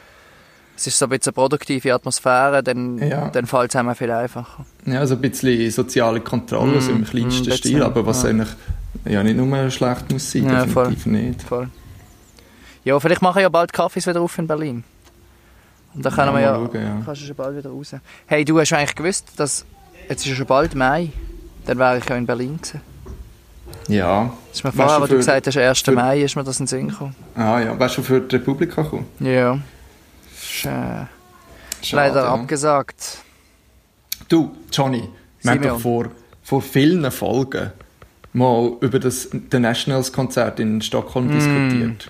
es ist so ein bisschen eine produktive Atmosphäre, dann, Ja. dann fällt es einem viel einfacher. Ja, so ein bisschen soziale Kontrolle, Mm, so im mm, kleinsten ein Stil, aber was ja. eigentlich ja nicht nur schlecht muss sein, Ja, voll. definitiv nicht. Voll. Ja, vielleicht machen ja bald Kaffees wieder auf in Berlin. Und dann können Ja, wir ja, schauen, ja. kannst du schon bald wieder raus. Hey, du hast eigentlich gewusst, dass jetzt ist ja schon bald Mai. Dann wäre ich ja in Berlin gewesen. Ja. Das ist mir vorher, du, wo du gesagt hast, 1. für- Mai, ist mir das in den Sinn gekommen. Ah ja, wärst du für die Republika gekommen? Ja. Schade, leider ja. abgesagt. Du, Johnny, wir haben doch vor, vor vielen Folgen mal über das The Nationals Konzert in Mm, Stockholm diskutiert.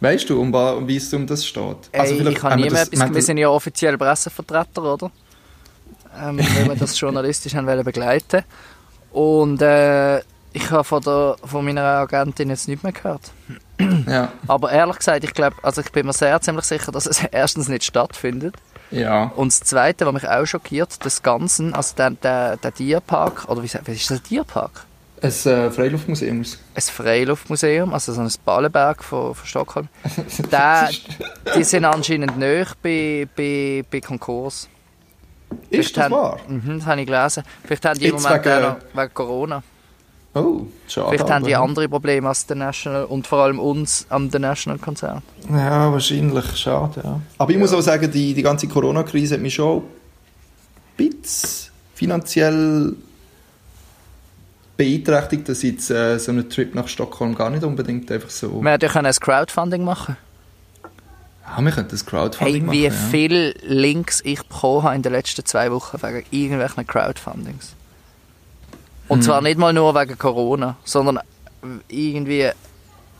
Weißt du, um, wie es um das steht? mhm. Ey, ich vielleicht kann niemand das- etwas, wir wir sind ja offiziell Pressevertreter, oder? Ähm, weil wir das journalistisch haben begleiten Und äh, ich habe von, der, von meiner Agentin jetzt nichts mehr gehört. Ja, Aber ehrlich gesagt, ich glaube, also ich bin mir sehr ziemlich sicher, dass es erstens nicht stattfindet. ja. Und das Zweite, was mich auch schockiert, das Ganze, also der, der, der Tierpark, oder wie, was ist das, ein Tierpark? Ein äh, Freiluftmuseum. Ein Freiluftmuseum, also so ein Ballenberg von, von Stockholm. Der, die sind anscheinend näher bei, bei, bei Konkurs. Ist das haben, wahr? Mhm, das habe ich gelesen. Vielleicht haben die im Moment wegen- wegen Corona. Oh, schade. Vielleicht haben die andere Probleme als der National und vor allem uns am The National Konzert. Ja, wahrscheinlich. Schade, ja. Aber ich muss auch sagen, die, die ganze Corona-Krise hat mich schon ein bisschen finanziell beeinträchtigt, dass jetzt äh, so einen Trip nach Stockholm gar nicht unbedingt einfach so... Wir hätten ja können ein Crowdfunding machen Ah, wir könnten das Crowdfunding Hey, machen, wie ja. viele Links ich bekommen habe in den letzten zwei Wochen wegen irgendwelchen Crowdfundings. Und Hm. zwar nicht mal nur wegen Corona, sondern irgendwie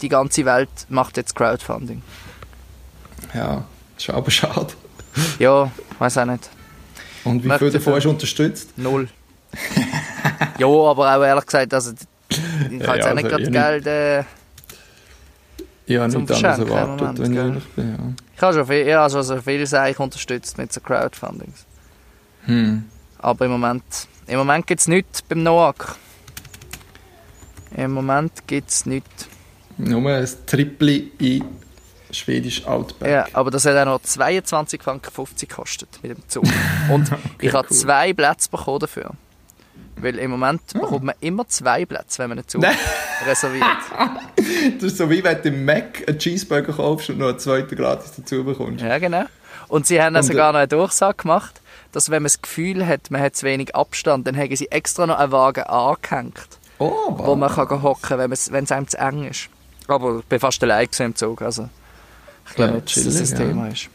die ganze Welt macht jetzt Crowdfunding. Ja, ist aber schade. Ja, weiß auch nicht. Und wie Möchte viel davon hast du unterstützt? Null. ja, aber auch ehrlich gesagt, also, ich Ja, habe jetzt ja, auch nicht also, gerade ja, Geld. Äh, Ja, Zum nicht anders erwartet, Moment, wenn ich ehrlich bin, ja. ich habe schon viel, ich habe schon so viel Sachen unterstützt mit so Crowdfundings. Hm. Aber im Moment, im Moment gibt es nichts beim NOAC. Im Moment gibt es nichts. Nur ein Tripli in Schwedisch Outback. Ja, aber das hat auch noch 22 Franken 50 gekostet mit dem Zug. Und ich habe cool. zwei Plätze bekommen dafür. Weil im Moment bekommt man immer zwei Plätze, wenn man einen Zug Nein. reserviert. Das ist so wie wenn du im Mac einen Cheeseburger kaufst und noch einen zweiten gratis dazu bekommst. Ja, genau. Und sie haben Und, sogar noch eine Durchsage gemacht, dass wenn man das Gefühl hat, man hat zu wenig Abstand, dann haben sie extra noch einen Wagen angehängt, Oh, wo man kann hocken kann, wenn es einem zu eng ist. Aber ich bin fast allein im Zug, also ich glaube Ja, nicht, dass das ein ja. Thema ist.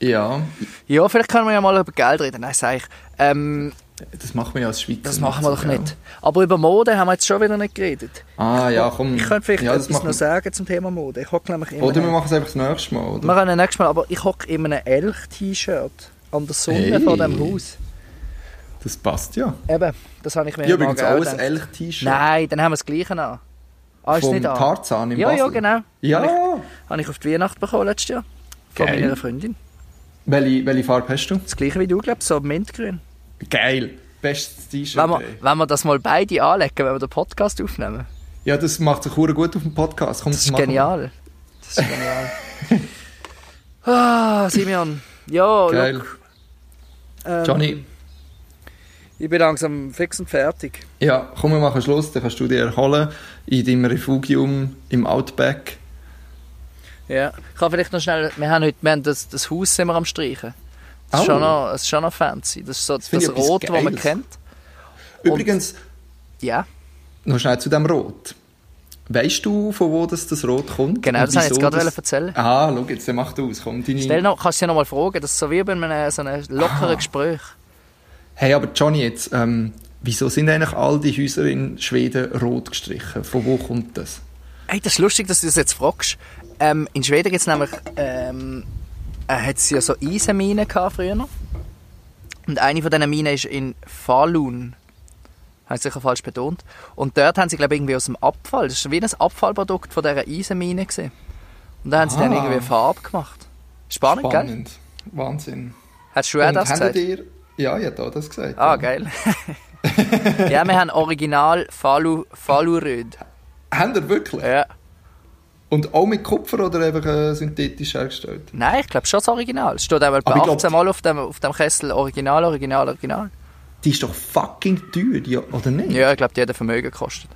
Ja, Ja, vielleicht können wir ja mal über Geld reden. Nein, sag ich. Ähm, das machen wir ja als Schweizer. das machen wir doch nicht. Aber über Mode haben wir jetzt schon wieder nicht geredet. Ah, ja, komm. Ich könnte vielleicht ja, das etwas noch sagen zum Thema Mode. Ich hocke nämlich immer... Oder wir machen es einfach das nächste Mal, oder? wir können nächstes Mal, aber ich hocke in einem Elch-T-Shirt an der Sonne Hey. vor dem Haus. Das passt ja. Eben, das habe ich mir Ich am übrigens gedacht. Elch-T-Shirt. Nein, dann haben wir das Gleiche an. Ah, ist Vom nicht an. Tarzan in Ja, Basel. ja, genau. Ja, Habe ich, habe ich auf die Weihnacht bekommen letztes Jahr. Von Geil. meiner Freundin. welche, welche Farbe hast du? Das gleiche wie du, glaubst so mintgrün. Geil. Bestes T-Shirt. Wenn wir, wenn wir das mal beide anlegen, wenn wir den Podcast aufnehmen. Ja, das macht sich hure gut auf dem Podcast. Komm, Das ist machen wir. genial. Das ist genial. ah, Simeon. Ja, Geil. look. Ähm, Johnny, Ich bin langsam fix und fertig. ja, komm, wir machen Schluss. Dann kannst du dich erholen in deinem Refugium im Outback. Ja. Ich kann vielleicht noch schnell... Wir haben heute wir haben das, das Haus sind wir am Streichen. Das, ist Oh. schon noch, das ist schon noch fancy. Das ist so das, etwas Rot, das man kennt. Übrigens, Ja, noch schnell zu dem Rot. Weißt du, von wo das, das Rot kommt? genau, Und das wollte ich jetzt gerade das- erzählen. Ah, schau jetzt, dann mach du aus. Komm, deine... Stell noch, kannst du sie noch mal fragen, das ist so wie bei einem so einem lockeren Ah. Gespräch. Hey, aber Johnny, jetzt, ähm, wieso sind eigentlich all die Häuser in Schweden rot gestrichen? Von wo kommt das? Hey, das ist lustig, dass du das jetzt fragst. Ähm, in Schweden gibt es nämlich, ähm, äh, hat's ja so Eisenminen gehabt früher. Und eine von diesen Minen ist in Falun. Habe ich sicher falsch betont. Und dort haben sie, glaube ich, irgendwie aus dem Abfall, das war wie ein Abfallprodukt von dieser Eisenmine gewesen. Und da haben sie dann Ah. irgendwie Farbe gemacht. Spannend, gell? Spannend. Wahnsinn. Hast du auch Und das gesagt? ihr... Ja, ich habe auch das gesagt. Ah, ja. geil. ja, wir haben original Falu, Faluröd. Habt ihr wirklich? Ja. Und auch mit Kupfer oder einfach äh, synthetisch hergestellt? Nein, ich glaube schon das Original. Es steht einmal bei Aber ich glaub- 18 Mal auf dem, auf dem Kessel Original, Original, Original. Die ist doch fucking teuer, die, oder nicht? Ja, ich glaube, die hat ein Vermögen gekostet.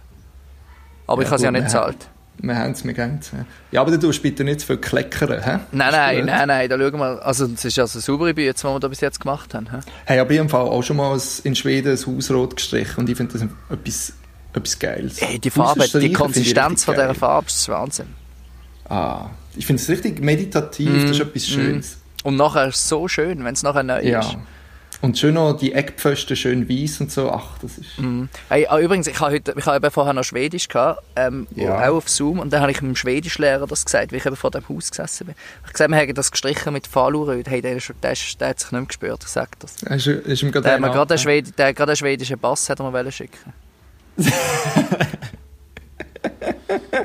Aber Ja, ich habe sie ja nicht gezahlt. Wir haben es, wir geben es. ja. Aber du tust bitte nicht zu viel kleckern, hä? Nein, nein, nein, nein, da schauen wir. Also, es ist also eine saubere Bühne, die wir da bis jetzt gemacht haben. hä? Hey, aber ich habe im Fall auch schon mal in Schweden ein Haus rot gestrichen und ich finde das etwas, etwas Geiles. Hey, die Farbe, die Konsistenz von dieser. Farbe ist Wahnsinn. Ah, ich finde es richtig meditativ, Mm, das ist etwas Schönes. Und nachher ist es so schön, wenn es nachher neu Ja. ist. Und schön noch die Eckpfosten schön weiß und so. Ach, das ist... Mhm. Hey, ah, übrigens, ich habe heute, ich habe eben vorher noch Schwedisch gehabt, ähm, Ja. auch auf Zoom, und dann habe ich dem Schwedischlehrer das gesagt, wie ich eben vor dem Haus gesessen bin. Ich habe gesagt, wir haben das gestrichen mit Faluröd. Hey, der, ist, der, ist, der hat sich nicht mehr gespürt, ich sage das. Ist, ist ihm gerade Der hat gerade einen, ab- Schwed der gerade einen schwedischen Pass hat er mir wollen schicken.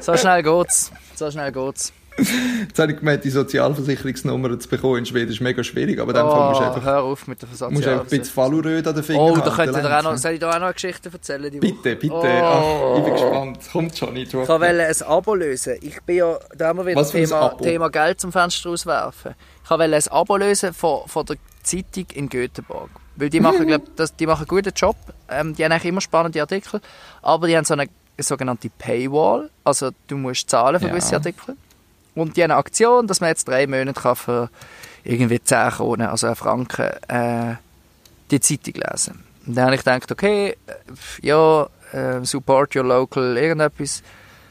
so schnell geht's. So schnell geht's. Jetzt habe ich gemeint, die Sozialversicherungsnummer zu bekommen in Schweden ist mega schwierig, aber dem Fall musst du Oh, einfach, hör auf mit der musst du einfach ein bisschen. Faluröd an den Fingern Oh, da könnt ihr dann auch noch, soll ich da auch noch eine Geschichte erzählen? Die? Bitte, bitte. Oh. Ach, ich bin gespannt. Kommt schon, ich Ich wollte ein Abo lösen. Ich bin ja, da haben wir wieder Thema? Thema Geld zum Fenster auswerfen. Ich wollte ein Abo lösen von, von der Zeitung in Göteborg. Weil die machen, glaub, das, die machen einen guten Job. Ähm, die haben eigentlich immer spannende Artikel. Aber die haben so eine sogenannte Paywall. Also du musst zahlen für Ja. gewisse Artikel. Und die haben eine Aktion, dass man jetzt drei Monate kann für irgendwie 10 Kronen, also einen Franken, äh, die Zeitung lesen. Und dann habe ich gedacht, okay, äh, ja, äh, support your local irgendetwas.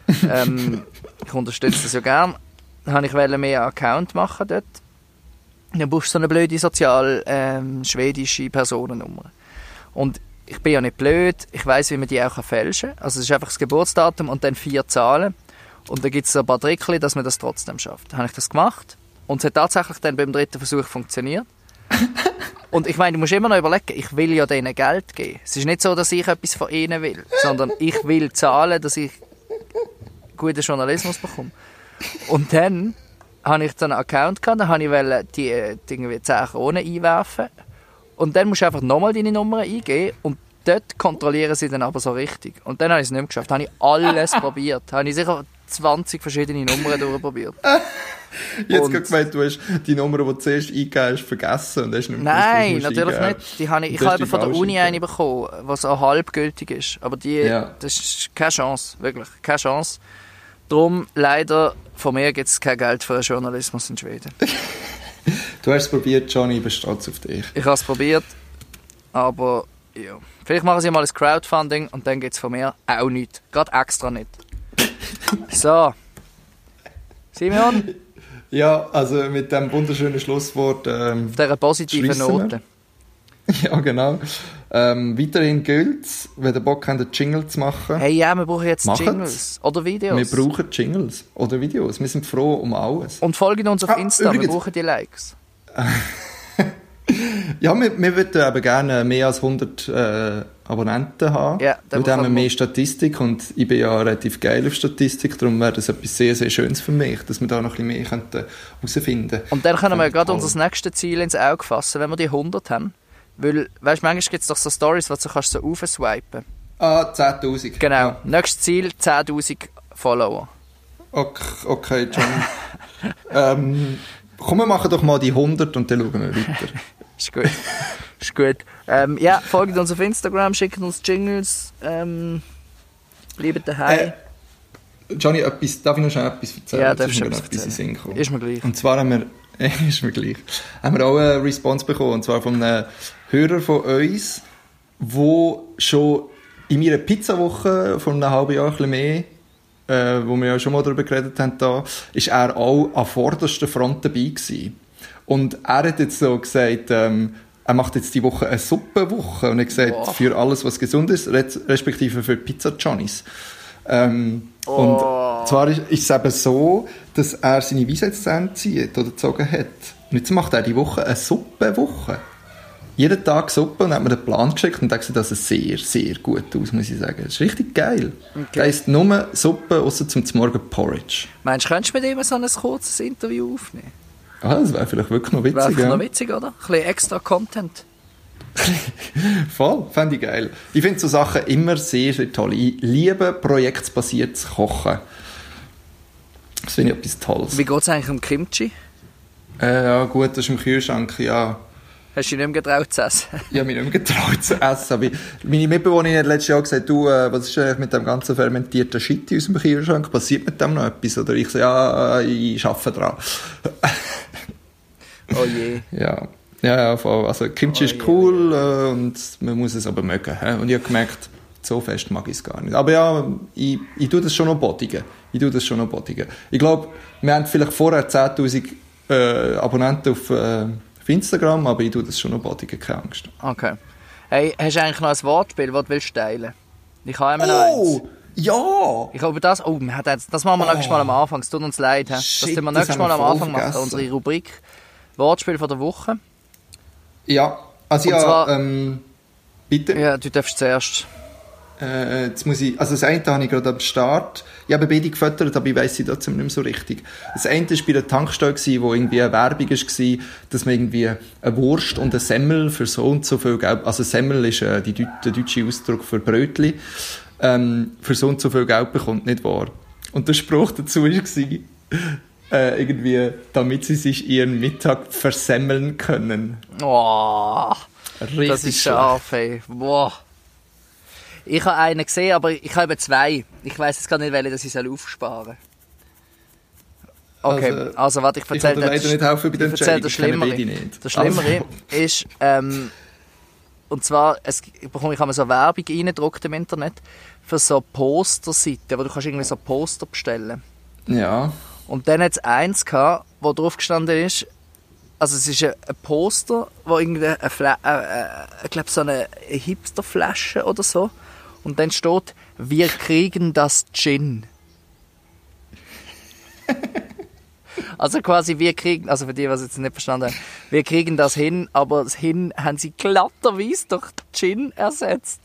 ähm, ich unterstütze das ja gern. Dann habe ich mehr Account machen dort. Dann brauchst du so eine blöde sozial ähm, schwedische Personennummer. Und ich bin ja nicht blöd, ich weiß, wie man die auch fälschen kann. Also es ist einfach das Geburtsdatum und dann vier Zahlen. Und dann gibt es ein paar Trickchen, dass man das trotzdem schafft. Dann habe ich das gemacht und es hat tatsächlich dann beim dritten Versuch funktioniert. und ich meine, du musst immer noch überlegen, ich will ja denen Geld geben. Es ist nicht so, dass ich etwas von ihnen will, sondern ich will zahlen, dass ich guten Journalismus bekomme. Und dann habe ich dann einen Account gehabt, dann habe ich wollte die, äh, die irgendwie 10 Kronen einwerfen. Und dann musst du einfach nochmal deine Nummer eingeben und dort kontrollieren sie dann aber so richtig. Und dann habe ich es nicht mehr geschafft. Dann habe ich alles probiert. Habe ich sicher 20 verschiedene Nummern durchprobiert. Jetzt Und- gemeint, du hast die Nummer, die du zuerst eingegeben hast, vergessen und hast nicht mehr Nein, gewusst, natürlich eingeben nicht. Die habe ich, ich habe die von der Uni eine bekommen, was auch halbgültig ist. Aber die, Ja. das ist keine Chance, wirklich, keine Chance. Darum, leider, von mir gibt es kein Geld für den Journalismus in Schweden. Du hast es probiert, Johnny, ich bin stolz auf dich. Ich habe es probiert, aber ja. Vielleicht machen sie mal ein Crowdfunding und dann gibt es von mir auch nichts. Gerade extra nicht. So. Simeon, Ja, also mit dem wunderschönen Schlusswort, ähm, auf dieser positiven Schliessen wir. Ja genau. Ähm, weiterhin gilt wenn ihr Bock habt, einen Jingle zu machen. Hey, ja, wir brauchen jetzt Machen's. Jingles oder Videos. wir brauchen Jingles oder Videos. Wir sind froh um alles. und folgen uns auf Ah, Insta, übrigens- wir brauchen die Likes. Ja, wir, wir würden eben gerne mehr als 100 äh, Abonnenten haben. Ja, dann haben wir mehr Statistik und ich bin ja relativ geil auf Statistik, darum wäre das etwas sehr, sehr Schönes für mich, dass wir da noch ein bisschen mehr herausfinden könnten. Und dann können wir gerade unser nächstes Ziel ins Auge fassen, wenn wir die 100 haben. Weil, weißt du, manchmal gibt es doch so Stories, wo du kannst so aufswipen Ah, 10'000. Genau. Nächstes Ziel, 10'000 Follower. Okay, okay John. ähm, komm, wir machen doch mal die 100 und dann schauen wir weiter. Ist gut. ist gut. Ähm, ja, folgt uns auf Instagram, schickt uns Jingles. Ähm, bleibt daheim. Äh, Johnny, etwas, darf ich noch schnell etwas erzählen? Ja, darfst du etwas gekommen. Ist mir gleich. Und zwar haben wir, ist mir gleich, haben wir auch eine Response bekommen, und zwar von einem Hörer von uns, wo schon in meiner Pizzawoche von einem halben Jahr ein bisschen mehr, äh, wo wir ja schon mal darüber geredet haben, da, ist er auch an vorderster Front dabei gewesen. Und er hat jetzt so gesagt, ähm, er macht jetzt die Woche eine Suppenwoche und er hat gesagt, Wow. für alles, was gesund ist, res- respektive für Pizza Johnnies. Ähm, Oh. Und zwar ist, ist es eben so, dass er seine Weisheitszähne zieht oder gezogen hat. Und jetzt macht er die Woche eine Suppenwoche. Jeden Tag Suppe und hat mir den Plan geschickt und gesagt, das sieht sehr, sehr gut aus, muss ich sagen. Das ist richtig geil. Okay. Da ist nur Suppe, außer zum Morgen Porridge. Meinst du, könntest du mit ihm so ein kurzes Interview aufnehmen? Ah, das wäre vielleicht wirklich noch witzig. Wäre vielleicht ja. noch witzig, oder? Ein bisschen extra Content. Voll, fände ich geil. Ich finde so Sachen immer sehr, sehr toll. Ich liebe projektbasiertes Kochen. Das finde ich etwas Tolles. Wie geht es eigentlich um Kimchi? Äh, ja gut, das ist im Kühlschrank, ja. Hast du dich nicht mehr getraut zu essen? Ich habe mich nicht mehr getraut zu essen. Aber meine Mitbewohnerin hat letztes Jahr gesagt, du, äh, was ist eigentlich mit dem ganzen fermentierten Shit aus dem Kühlschrank? Passiert mit dem noch etwas? Oder ich so, ja, äh, ich arbeite dran. Oh je. Ja, ja, ja voll. Also Kimchi Oh, ist cool äh, und man muss es aber mögen. hä? Und ich habe gemerkt, so fest mag ich es gar nicht. Aber ja, ich, ich tue das schon noch bodigen. Ich tue das schon noch bodigen. Ich glaube, wir haben vielleicht vorher 10'000 äh, Abonnenten auf, äh, auf Instagram, aber ich tue das schon noch bodigen, keine Angst. Okay. Hey, hast du eigentlich noch ein Wortspiel, das du willst teilen Ich habe immer noch eins. Oh, ja! Ich glaube, das, oh, wir haben jetzt, das machen wir Oh. nächstes Mal am Anfang. Es tut uns leid. Das Shit, tun wir das nächstes Mal am Anfang machen. Unsere Rubrik Wortspiel von der Woche. Ja, also Und ja, zwar- ähm, bitte. Ja, du darfst zuerst. Äh, jetzt muss ich, also das eine habe ich gerade am Start. Ich habe beide gefüttert, aber ich weiss sie trotzdem nicht mehr so richtig. Das eine war bei der Tankstelle, gewesen, wo irgendwie eine Werbung war, dass man irgendwie eine Wurst und eine Semmel für so und so viel Geld, also Semmel ist äh, die, der deutsche Ausdruck für Brötli, ähm, für so und so viel Geld bekommt, nicht wahr? Und der Spruch dazu war, äh, irgendwie, damit sie sich ihren Mittag versemmeln können. Oh, Richtig das ist scharf, ey. Boah. Ich habe einen gesehen, aber ich habe zwei. Ich weiß jetzt gar nicht, welche, dass ich soll aufsparen Okay, also, Also, warte, ich erzähle dir leider nicht helfen bei der ich erzähle kenne Schlimmere. Das Schlimmere Also, ist, ähm, und zwar, es, ich bekomme ich habe so Werbung reingedruckt im Internet für so Posterseiten, wo du kannst irgendwie so Poster bestellen. ja. Und dann hat es eins gehabt, wo drauf gestanden ist, also es ist ein, Poster, wo irgendwie eine, Fla äh, äh, ich glaube so eine Hipsterflasche oder so. Und dann steht, wir kriegen das Gin. Also quasi, wir kriegen, also für die, was jetzt nicht verstanden haben, wir kriegen das hin, aber das hin haben sie glatterweise durch Gin ersetzt.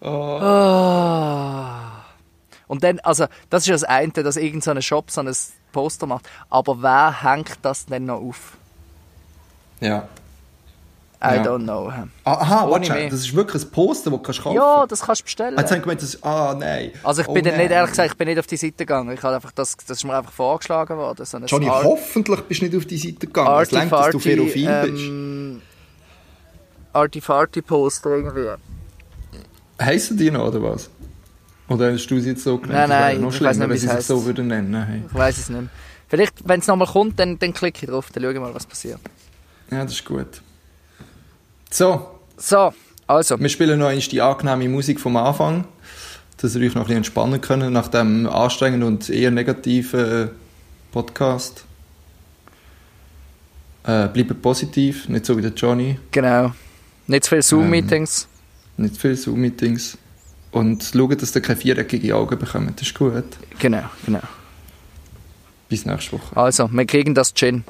Ah. Und dann, also, das ist ja das eine, dass irgendein so ein Shop so ein Poster macht. Aber wer hängt das denn noch auf? Ja. I Ja. don't know. Ah, Aha, warte, mehr. das ist wirklich ein Poster, das du kannst kaufen Ja, das kannst du bestellen. Ah, Jetzt habe ich gemeint, das, ah, nein. Also ich Oh, bin nein. nicht, ehrlich gesagt, ich bin nicht auf die Seite gegangen. Ich habe einfach das, das ist mir einfach vorgeschlagen worden. So ein Johnny, Art- hoffentlich bist du nicht auf die Seite gegangen. Es Arty längt, dass du Farty, bist. ähm, Arty Farty Poster irgendwie. Heissen die noch, oder was? Oder hast du sie jetzt so genannt? Nein, nein, noch ich schlimmer, weiss nicht, wie sie es sich so würden nennen. Hey. Ich weiß es nicht mehr. Vielleicht, wenn es nochmal kommt, dann, dann klicke ich drauf, dann schaue ich mal, was passiert. Ja, das ist gut. So, So, also. wir spielen noch einmal die angenehme Musik vom Anfang, dass ihr euch noch ein bisschen entspannen könnt nach dem anstrengenden und eher negativen äh, Podcast. Äh, bleibt positiv, nicht so wie der Johnny. Genau. Nicht zu viele Ähm, Zoom-Meetings. Nicht viel Zoom-Meetings. Und schaut, dass ihr keine viereckige Augen bekommt. Das ist gut. Genau, genau. Bis nächste Woche. Also, wir kriegen das Gin.